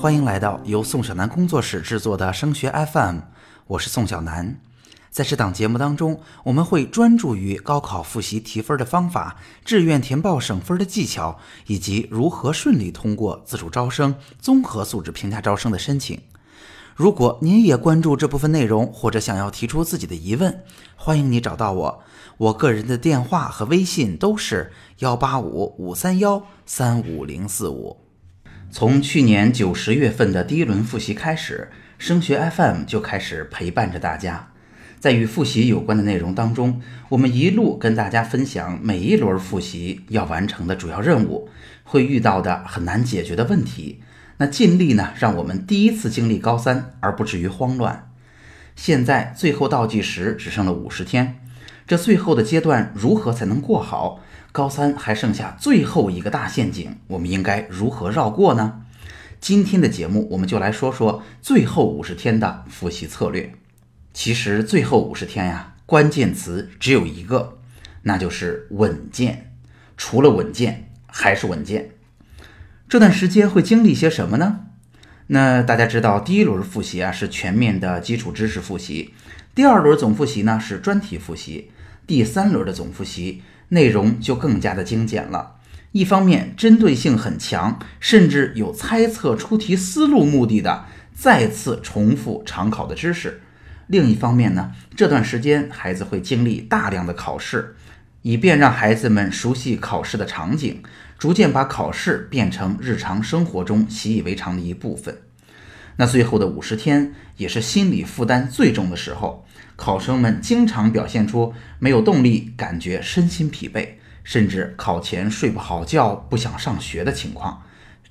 欢迎来到由宋小南工作室制作的升学 FM，我是宋小南。在这档节目当中，我们会专注于高考复习提分的方法、志愿填报省分的技巧，以及如何顺利通过自主招生、综合素质评价招生的申请。如果您也关注这部分内容，或者想要提出自己的疑问，欢迎你找到我。我个人的电话和微信都是幺八五五三幺三五零四五。从去年九十月份的第一轮复习开始，升学 FM 就开始陪伴着大家。在与复习有关的内容当中，我们一路跟大家分享每一轮复习要完成的主要任务，会遇到的很难解决的问题。那尽力呢，让我们第一次经历高三而不至于慌乱。现在最后倒计时只剩了五十天，这最后的阶段如何才能过好？高三还剩下最后一个大陷阱，我们应该如何绕过呢？今天的节目我们就来说说最后五十天的复习策略。其实最后五十天呀，关键词只有一个，那就是稳健。除了稳健，还是稳健。这段时间会经历些什么呢？那大家知道，第一轮复习啊是全面的基础知识复习，第二轮总复习呢是专题复习，第三轮的总复习内容就更加的精简了。一方面针对性很强，甚至有猜测出题思路目的的再次重复常考的知识；另一方面呢，这段时间孩子会经历大量的考试，以便让孩子们熟悉考试的场景。逐渐把考试变成日常生活中习以为常的一部分。那最后的五十天也是心理负担最重的时候，考生们经常表现出没有动力、感觉身心疲惫，甚至考前睡不好觉、不想上学的情况。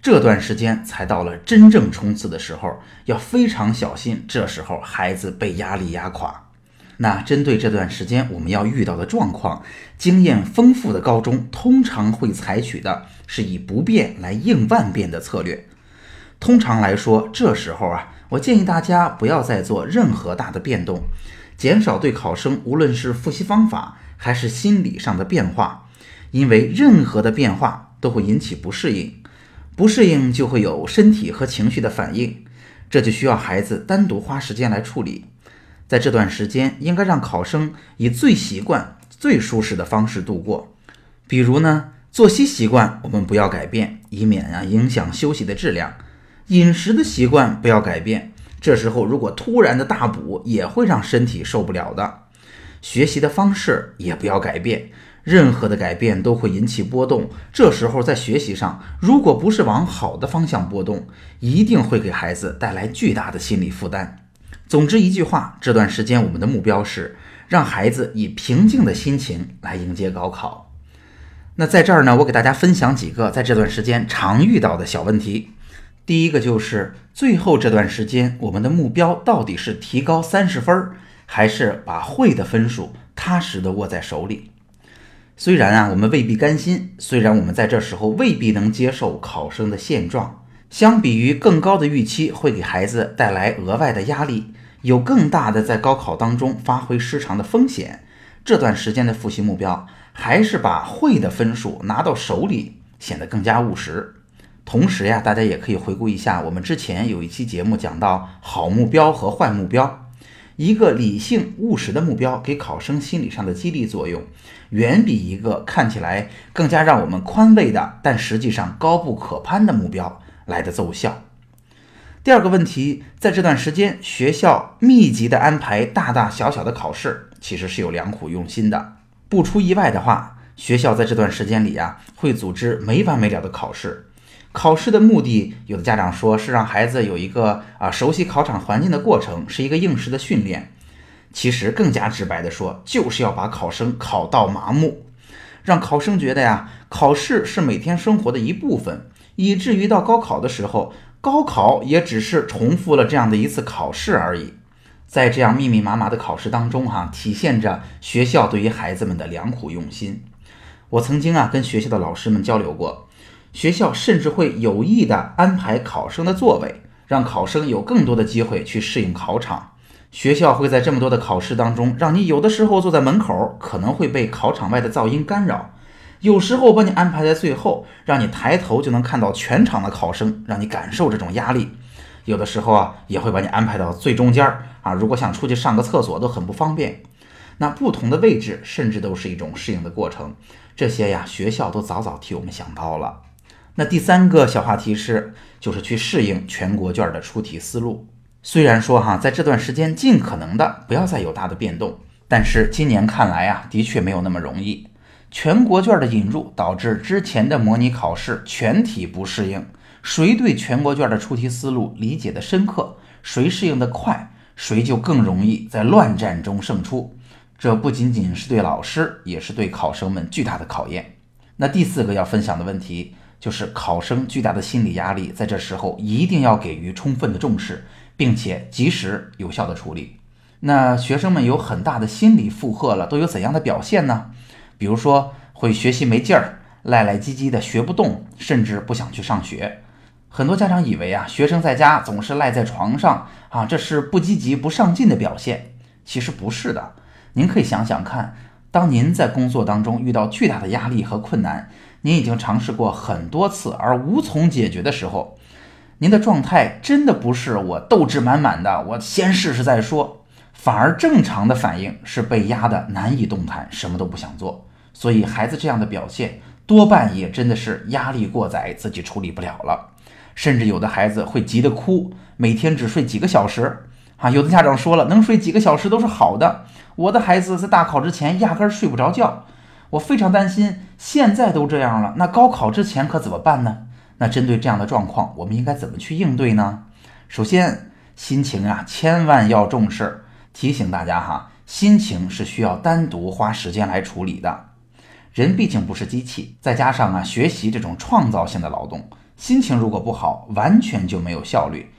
这段时间才到了真正冲刺的时候，要非常小心，这时候孩子被压力压垮。那针对这段时间我们要遇到的状况，经验丰富的高中通常会采取的是以不变来应万变的策略。通常来说，这时候啊，我建议大家不要再做任何大的变动，减少对考生无论是复习方法还是心理上的变化，因为任何的变化都会引起不适应，不适应就会有身体和情绪的反应，这就需要孩子单独花时间来处理。在这段时间，应该让考生以最习惯、最舒适的方式度过。比如呢，作息习惯我们不要改变，以免啊影响休息的质量；饮食的习惯不要改变，这时候如果突然的大补，也会让身体受不了的。学习的方式也不要改变，任何的改变都会引起波动。这时候在学习上，如果不是往好的方向波动，一定会给孩子带来巨大的心理负担。总之一句话，这段时间我们的目标是让孩子以平静的心情来迎接高考。那在这儿呢，我给大家分享几个在这段时间常遇到的小问题。第一个就是最后这段时间，我们的目标到底是提高三十分，还是把会的分数踏实的握在手里？虽然啊，我们未必甘心，虽然我们在这时候未必能接受考生的现状。相比于更高的预期，会给孩子带来额外的压力，有更大的在高考当中发挥失常的风险。这段时间的复习目标，还是把会的分数拿到手里，显得更加务实。同时呀，大家也可以回顾一下，我们之前有一期节目讲到好目标和坏目标，一个理性务实的目标给考生心理上的激励作用，远比一个看起来更加让我们宽慰的，但实际上高不可攀的目标。来的奏效。第二个问题，在这段时间，学校密集的安排大大小小的考试，其实是有良苦用心的。不出意外的话，学校在这段时间里啊，会组织没完没了的考试。考试的目的，有的家长说是让孩子有一个啊熟悉考场环境的过程，是一个应试的训练。其实更加直白的说，就是要把考生考到麻木，让考生觉得呀，考试是每天生活的一部分。以至于到高考的时候，高考也只是重复了这样的一次考试而已。在这样密密麻麻的考试当中，哈，体现着学校对于孩子们的良苦用心。我曾经啊跟学校的老师们交流过，学校甚至会有意的安排考生的座位，让考生有更多的机会去适应考场。学校会在这么多的考试当中，让你有的时候坐在门口，可能会被考场外的噪音干扰；有时候把你安排在最后，让你抬头就能看到全场的考生，让你感受这种压力；有的时候啊，也会把你安排到最中间儿啊，如果想出去上个厕所都很不方便。那不同的位置，甚至都是一种适应的过程。这些呀，学校都早早替我们想到了。那第三个小话题是，就是去适应全国卷的出题思路。虽然说哈，在这段时间尽可能的不要再有大的变动，但是今年看来啊，的确没有那么容易。全国卷的引入导致之前的模拟考试全体不适应。谁对全国卷的出题思路理解的深刻，谁适应的快，谁就更容易在乱战中胜出。这不仅仅是对老师，也是对考生们巨大的考验。那第四个要分享的问题就是考生巨大的心理压力，在这时候一定要给予充分的重视。并且及时有效的处理。那学生们有很大的心理负荷了，都有怎样的表现呢？比如说会学习没劲儿，赖赖唧唧的学不动，甚至不想去上学。很多家长以为啊，学生在家总是赖在床上啊，这是不积极、不上进的表现。其实不是的。您可以想想看，当您在工作当中遇到巨大的压力和困难，您已经尝试过很多次而无从解决的时候。您的状态真的不是我斗志满满的，我先试试再说，反而正常的反应是被压得难以动弹，什么都不想做。所以孩子这样的表现多半也真的是压力过载，自己处理不了了。甚至有的孩子会急得哭，每天只睡几个小时啊！有的家长说了，能睡几个小时都是好的。我的孩子在大考之前压根儿睡不着觉，我非常担心。现在都这样了，那高考之前可怎么办呢？那针对这样的状况，我们应该怎么去应对呢？首先，心情啊，千万要重视。提醒大家哈，心情是需要单独花时间来处理的。人毕竟不是机器，再加上啊，学习这种创造性的劳动，心情如果不好，完全就没有效率。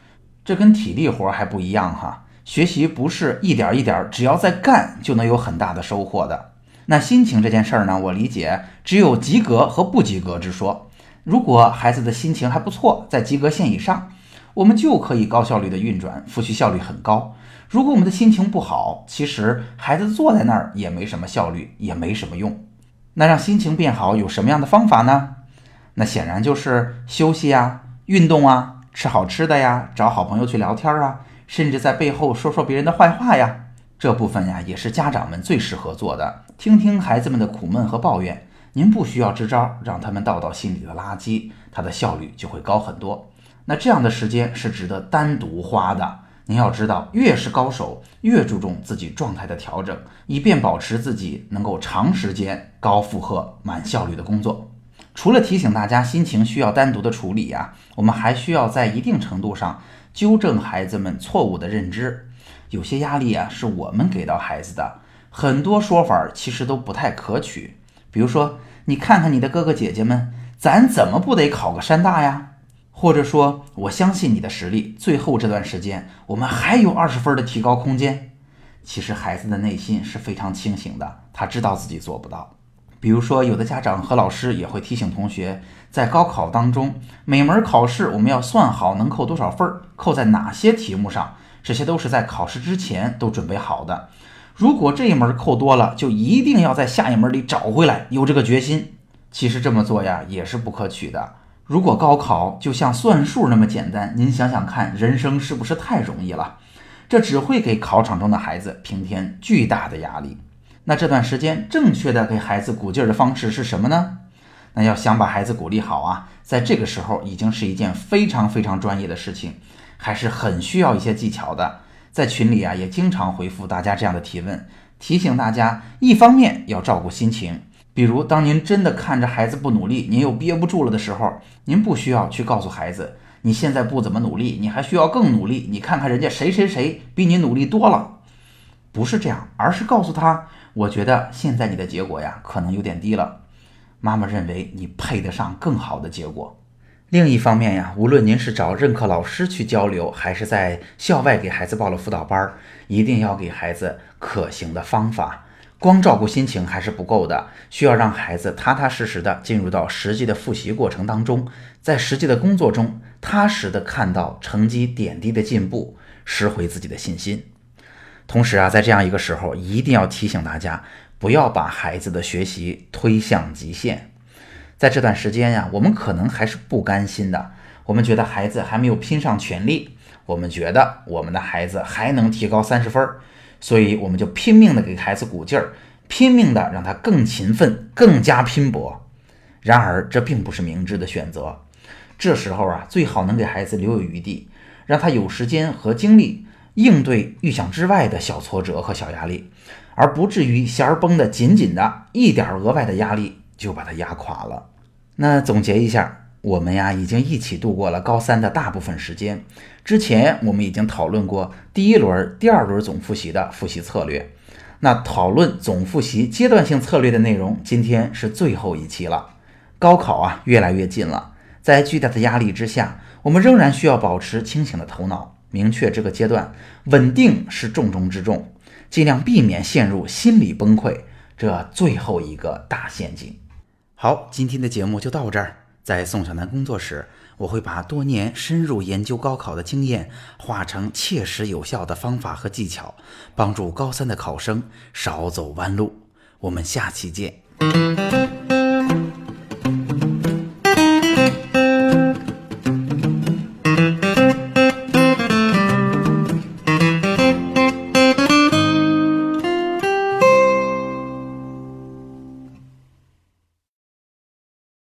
这跟体力活还不一样哈，学习不是一点一点，只要在干就能有很大的收获的。那心情这件事儿呢，我理解只有及格和不及格之说。如果孩子的心情还不错，在及格线以上，我们就可以高效率的运转，复习效率很高。如果我们的心情不好，其实孩子坐在那儿也没什么效率，也没什么用。那让心情变好有什么样的方法呢？那显然就是休息呀、运动啊、吃好吃的呀、找好朋友去聊天啊，甚至在背后说说别人的坏话呀。这部分呀，也是家长们最适合做的，听听孩子们的苦闷和抱怨。您不需要支招，让他们倒倒心里的垃圾，它的效率就会高很多。那这样的时间是值得单独花的。您要知道，越是高手，越注重自己状态的调整，以便保持自己能够长时间高负荷、满效率的工作。除了提醒大家心情需要单独的处理呀，我们还需要在一定程度上纠正孩子们错误的认知。有些压力啊，是我们给到孩子的，很多说法其实都不太可取。比如说，你看看你的哥哥姐姐们，咱怎么不得考个山大呀？或者说，我相信你的实力，最后这段时间我们还有二十分的提高空间。其实孩子的内心是非常清醒的，他知道自己做不到。比如说，有的家长和老师也会提醒同学，在高考当中，每门考试我们要算好能扣多少分，扣在哪些题目上，这些都是在考试之前都准备好的。如果这一门扣多了，就一定要在下一门里找回来，有这个决心。其实这么做呀，也是不可取的。如果高考就像算数那么简单，您想想看，人生是不是太容易了？这只会给考场中的孩子平添巨大的压力。那这段时间正确的给孩子鼓劲儿的方式是什么呢？那要想把孩子鼓励好啊，在这个时候已经是一件非常非常专业的事情，还是很需要一些技巧的。在群里啊，也经常回复大家这样的提问，提醒大家，一方面要照顾心情，比如当您真的看着孩子不努力，您又憋不住了的时候，您不需要去告诉孩子，你现在不怎么努力，你还需要更努力。你看看人家谁谁谁比你努力多了，不是这样，而是告诉他，我觉得现在你的结果呀，可能有点低了，妈妈认为你配得上更好的结果。另一方面呀，无论您是找任课老师去交流，还是在校外给孩子报了辅导班，一定要给孩子可行的方法，光照顾心情还是不够的，需要让孩子踏踏实实的进入到实际的复习过程当中，在实际的工作中踏实的看到成绩点滴的进步，拾回自己的信心。同时啊，在这样一个时候，一定要提醒大家，不要把孩子的学习推向极限。在这段时间呀，我们可能还是不甘心的，我们觉得孩子还没有拼上全力，我们觉得我们的孩子还能提高三十分儿。所以我们就拼命的给孩子鼓劲儿，拼命的让他更勤奋、更加拼搏。然而，这并不是明智的选择。这时候啊，最好能给孩子留有余地，让他有时间和精力应对预想之外的小挫折和小压力，而不至于弦儿绷得紧紧的，一点额外的压力就把他压垮了。那总结一下。我们呀，已经一起度过了高三的大部分时间。之前我们已经讨论过第一轮、第二轮总复习的复习策略。那讨论总复习阶段性策略的内容，今天是最后一期了。高考啊，越来越近了，在巨大的压力之下，我们仍然需要保持清醒的头脑，明确这个阶段稳定是重中之重，尽量避免陷入心理崩溃这最后一个大陷阱。好，今天的节目就到这儿。在宋小楠工作时，我会把多年深入研究高考的经验化成切实有效的方法和技巧，帮助高三的考生少走弯路。我们下期见。